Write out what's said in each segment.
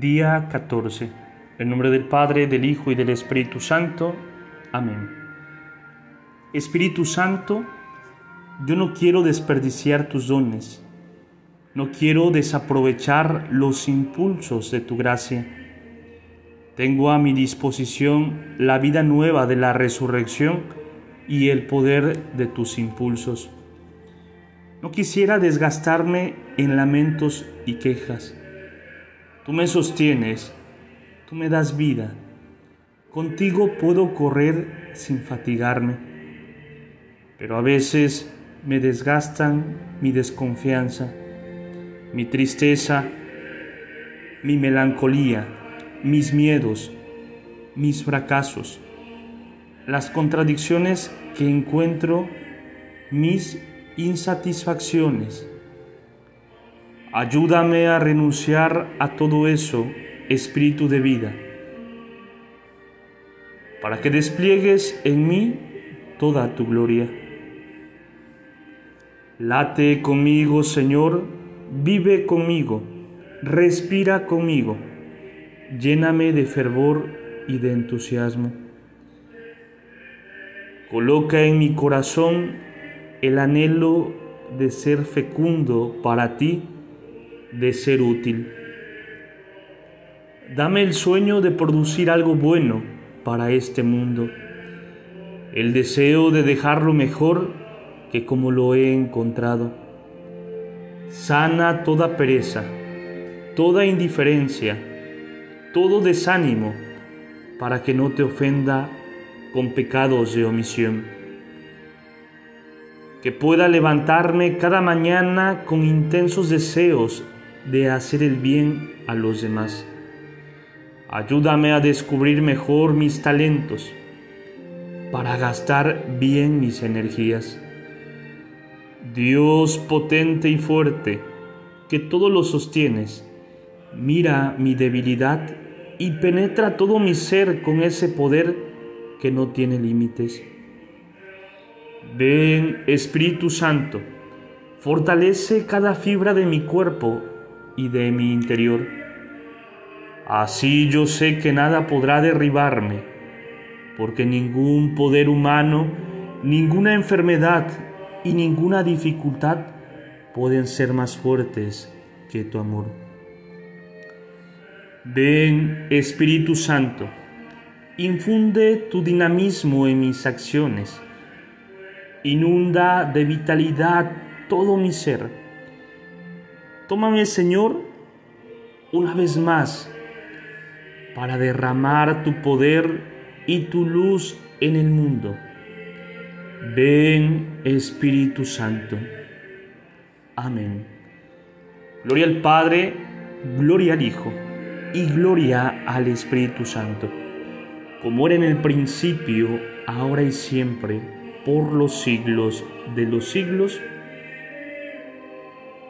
Día 14. En nombre del Padre, del Hijo y del Espíritu Santo. Amén. Espíritu Santo, yo no quiero desperdiciar tus dones. No quiero desaprovechar los impulsos de tu gracia. Tengo a mi disposición la vida nueva de la resurrección y el poder de tus impulsos. No quisiera desgastarme en lamentos y quejas Tú me sostienes, tú me das vida. Contigo puedo correr sin fatigarme. Pero a veces me desgastan mi desconfianza, mi tristeza, mi melancolía, mis miedos, mis fracasos, las contradicciones que encuentro, mis insatisfacciones Ayúdame a renunciar a todo eso, espíritu de vida, para que despliegues en mí toda tu gloria. Late conmigo, Señor, vive conmigo, respira conmigo, lléname de fervor y de entusiasmo. Coloca en mi corazón el anhelo de ser fecundo para ti de ser útil. Dame el sueño de producir algo bueno para este mundo, el deseo de dejarlo mejor que como lo he encontrado. Sana toda pereza, toda indiferencia, todo desánimo, para que no te ofenda con pecados de omisión. Que pueda levantarme cada mañana con intensos deseos de hacer el bien a los demás. Ayúdame a descubrir mejor mis talentos para gastar bien mis energías. Dios potente y fuerte, que todo lo sostienes, mira mi debilidad y penetra todo mi ser con ese poder que no tiene límites. Ven, Espíritu Santo, fortalece cada fibra de mi cuerpo y de mi interior. Así yo sé que nada podrá derribarme, porque ningún poder humano, ninguna enfermedad y ninguna dificultad pueden ser más fuertes que tu amor. Ven, Espíritu Santo, infunde tu dinamismo en mis acciones, inunda de vitalidad todo mi ser Tómame, Señor, una vez más para derramar tu poder y tu luz en el mundo. Ven, Espíritu Santo. Amén. Gloria al Padre, gloria al Hijo y gloria al Espíritu Santo, como era en el principio, ahora y siempre, por los siglos de los siglos.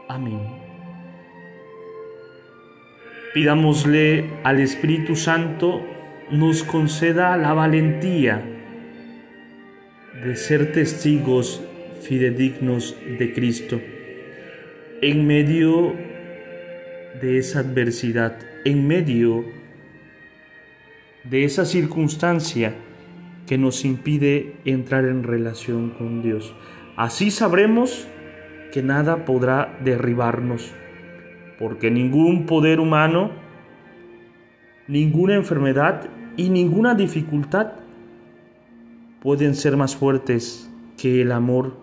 Amén. Pidámosle al Espíritu Santo nos conceda la valentía de ser testigos fidedignos de Cristo en medio de esa adversidad, en medio de esa circunstancia que nos impide entrar en relación con Dios. Así sabremos que nada podrá derribarnos porque ningún poder humano, ninguna enfermedad y ninguna dificultad pueden ser más fuertes que el amor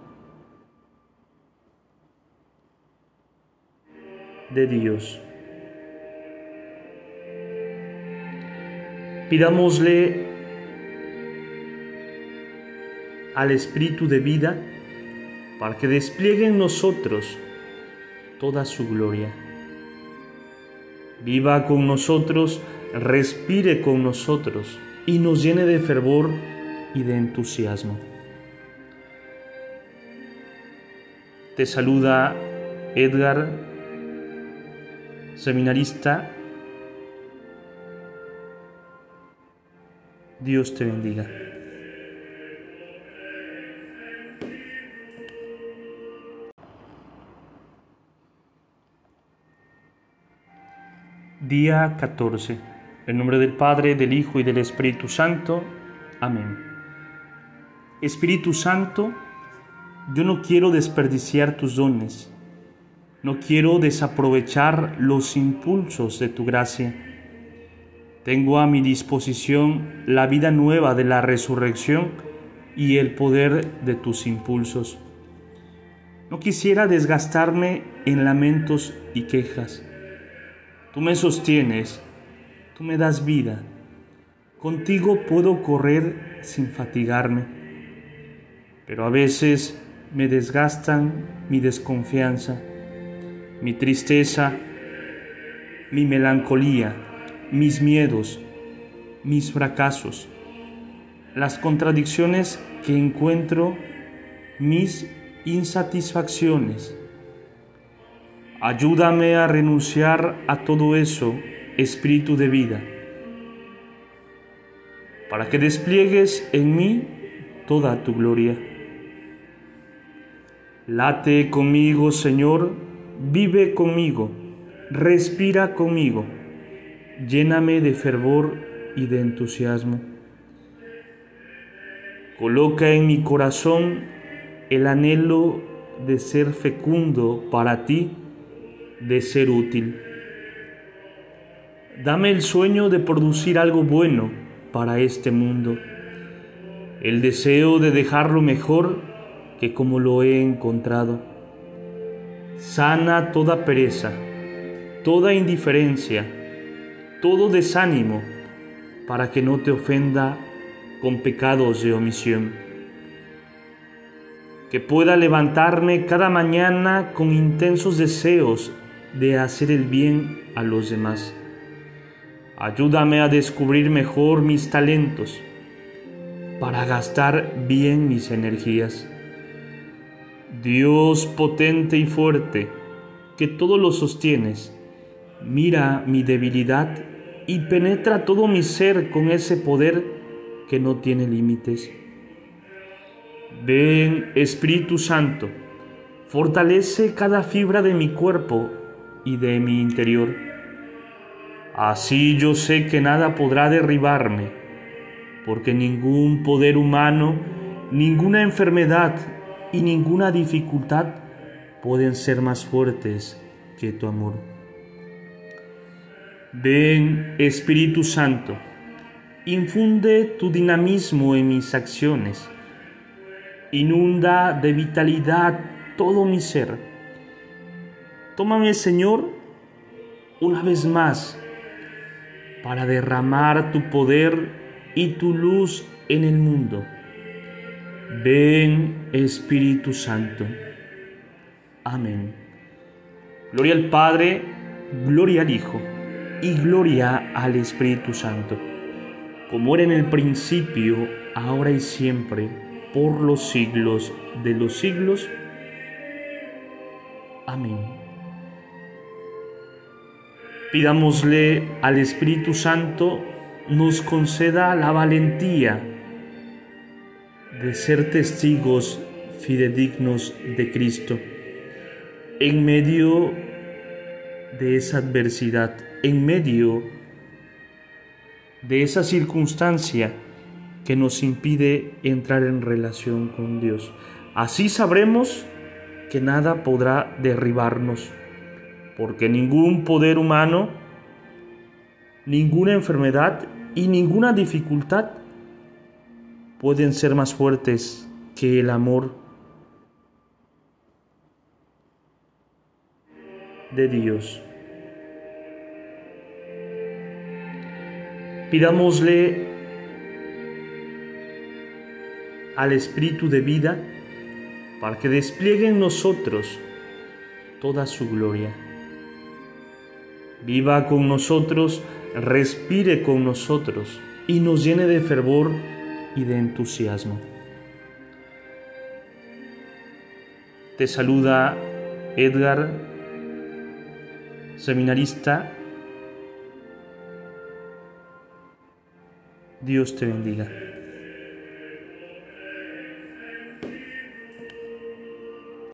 de Dios. Pidámosle al Espíritu de vida para que despliegue en nosotros toda su gloria viva con nosotros, respire con nosotros y nos llene de fervor y de entusiasmo. Te saluda Edgar, seminarista. Dios te bendiga. Día 14. En nombre del Padre, del Hijo y del Espíritu Santo. Amén. Espíritu Santo, yo no quiero desperdiciar tus dones. No quiero desaprovechar los impulsos de tu gracia. Tengo a mi disposición la vida nueva de la resurrección y el poder de tus impulsos. No quisiera desgastarme en lamentos y quejas. Tú me sostienes, tú me das vida. Contigo puedo correr sin fatigarme. Pero a veces me desgastan mi desconfianza, mi tristeza, mi melancolía, mis miedos, mis fracasos, las contradicciones que encuentro, mis insatisfacciones. Ayúdame a renunciar a todo eso, espíritu de vida, para que despliegues en mí toda tu gloria. Late conmigo, Señor, vive conmigo, respira conmigo, lléname de fervor y de entusiasmo. Coloca en mi corazón el anhelo de ser fecundo para ti, de ser útil. Dame el sueño de producir algo bueno para este mundo, el deseo de dejarlo mejor que como lo he encontrado. Sana toda pereza, toda indiferencia, todo desánimo, para que no te ofenda con pecados de omisión que pueda levantarme cada mañana con intensos deseos de hacer el bien a los demás. Ayúdame a descubrir mejor mis talentos para gastar bien mis energías. Dios potente y fuerte, que todo lo sostienes, mira mi debilidad y penetra todo mi ser con ese poder que no tiene límites. Ven Espíritu Santo, fortalece cada fibra de mi cuerpo y de mi interior. Así yo sé que nada podrá derribarme, porque ningún poder humano, ninguna enfermedad y ninguna dificultad pueden ser más fuertes que tu amor. Ven Espíritu Santo, infunde tu dinamismo en mis acciones inunda de vitalidad todo mi ser. Tómame, Señor, una vez más para derramar tu poder y tu luz en el mundo. Ven, Espíritu Santo. Amén. Gloria al Padre, gloria al Hijo y gloria al Espíritu Santo, como era en el principio, ahora y siempre por los siglos de los siglos. Amén. Pidámosle al Espíritu Santo nos conceda la valentía de ser testigos fidedignos de Cristo en medio de esa adversidad, en medio de esa circunstancia que nos impide entrar en relación con Dios. Así sabremos que nada podrá derribarnos, porque ningún poder humano, ninguna enfermedad y ninguna dificultad pueden ser más fuertes que el amor de Dios. Pidámosle al Espíritu de vida para que despliegue en nosotros toda su gloria. Viva con nosotros, respire con nosotros y nos llene de fervor y de entusiasmo. Te saluda Edgar, seminarista. Dios te bendiga.